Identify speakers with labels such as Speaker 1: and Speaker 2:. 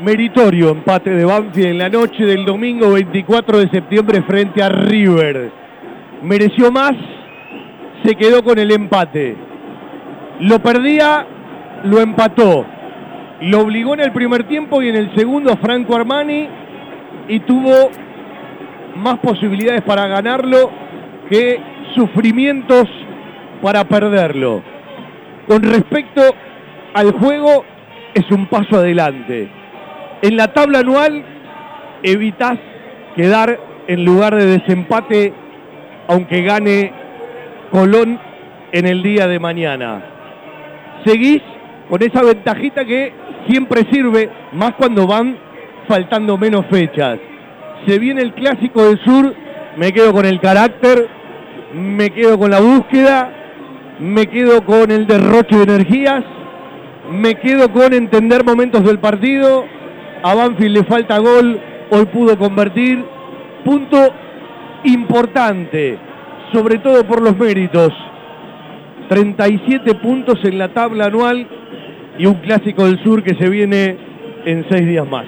Speaker 1: meritorio empate de Banfield en la noche del domingo 24 de septiembre frente a River. Mereció más, se quedó con el empate. Lo perdía, lo empató. Lo obligó en el primer tiempo y en el segundo a Franco Armani y tuvo más posibilidades para ganarlo que sufrimientos para perderlo. Con respecto al juego, es un paso adelante. En la tabla anual evitas quedar en lugar de desempate aunque gane Colón en el día de mañana. Seguís con esa ventajita que siempre sirve, más cuando van faltando menos fechas. Se viene el clásico del sur, me quedo con el carácter, me quedo con la búsqueda, me quedo con el derroche de energías, me quedo con entender momentos del partido. A Banfield le falta gol, hoy pudo convertir. Punto importante, sobre todo por los méritos. 37 puntos en la tabla anual y un clásico del sur que se viene en seis días más.